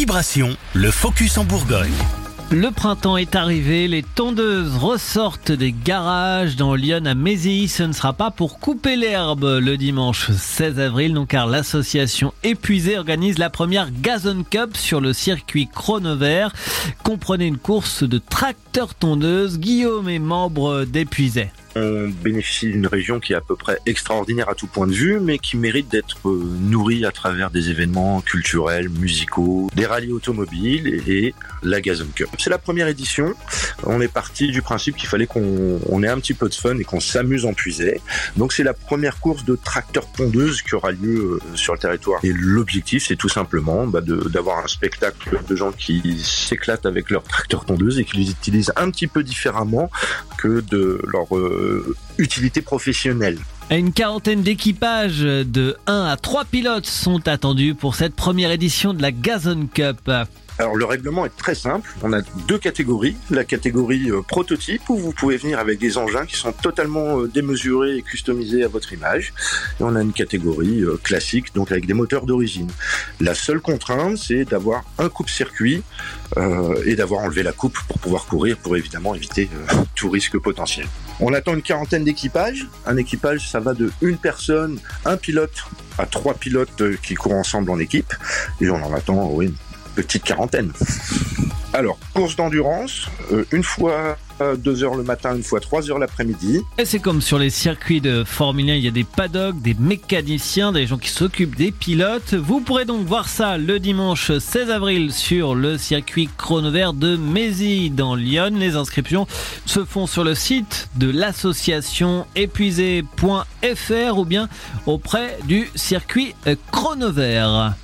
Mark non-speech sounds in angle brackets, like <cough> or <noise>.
Vibration, le focus en Bourgogne. Le printemps est arrivé, les tondeuses ressortent des garages dans Lyon à Mézilly. Ce ne sera pas pour couper l'herbe le dimanche 16 avril, non car l'association Épuisée organise la première Gazon Cup sur le circuit Chronovert. Comprenez une course de tracteurs tondeuses. Guillaume est membre d'Épuisé. On bénéficie d'une région qui est à peu près extraordinaire à tout point de vue, mais qui mérite d'être euh, nourrie à travers des événements culturels, musicaux, des rallyes automobiles et la Gazon Cup. C'est la première édition. On est parti du principe qu'il fallait qu'on ait un petit peu de fun et qu'on s'amuse en puisée. Donc c'est la première course de tracteurs pondeuses qui aura lieu euh, sur le territoire. Et l'objectif, c'est tout simplement bah, d'avoir un spectacle de gens qui s'éclatent avec leurs tracteurs tondeuses et qui les utilisent un petit peu différemment que de leur euh, utilité professionnelle. Une quarantaine d'équipages de 1 à 3 pilotes sont attendus pour cette première édition de la Gazon Cup. Alors le règlement est très simple. On a deux catégories. La catégorie euh, prototype où vous pouvez venir avec des engins qui sont totalement euh, démesurés et customisés à votre image. Et on a une catégorie euh, classique, donc avec des moteurs d'origine. La seule contrainte, c'est d'avoir un coupe-circuit et d'avoir enlevé la coupe pour pouvoir courir, pour évidemment éviter <laughs> tout risque potentiel. On attend une quarantaine d'équipages. Un équipage, ça va de une personne, un pilote, à trois pilotes qui courent ensemble en équipe. Et on en attend, oui, petite quarantaine. Alors, course d'endurance, euh, une fois 2 heures le matin, une fois 3 heures l'après-midi. Et c'est comme sur les circuits de Formule 1, il y a des paddocks, des mécaniciens, des gens qui s'occupent des pilotes. Vous pourrez donc voir ça le dimanche 16 avril sur le circuit Chronovert de Mézy dans Lyon. Les inscriptions se font sur le site de l'association épuisé.fr ou bien auprès du circuit Chronovert.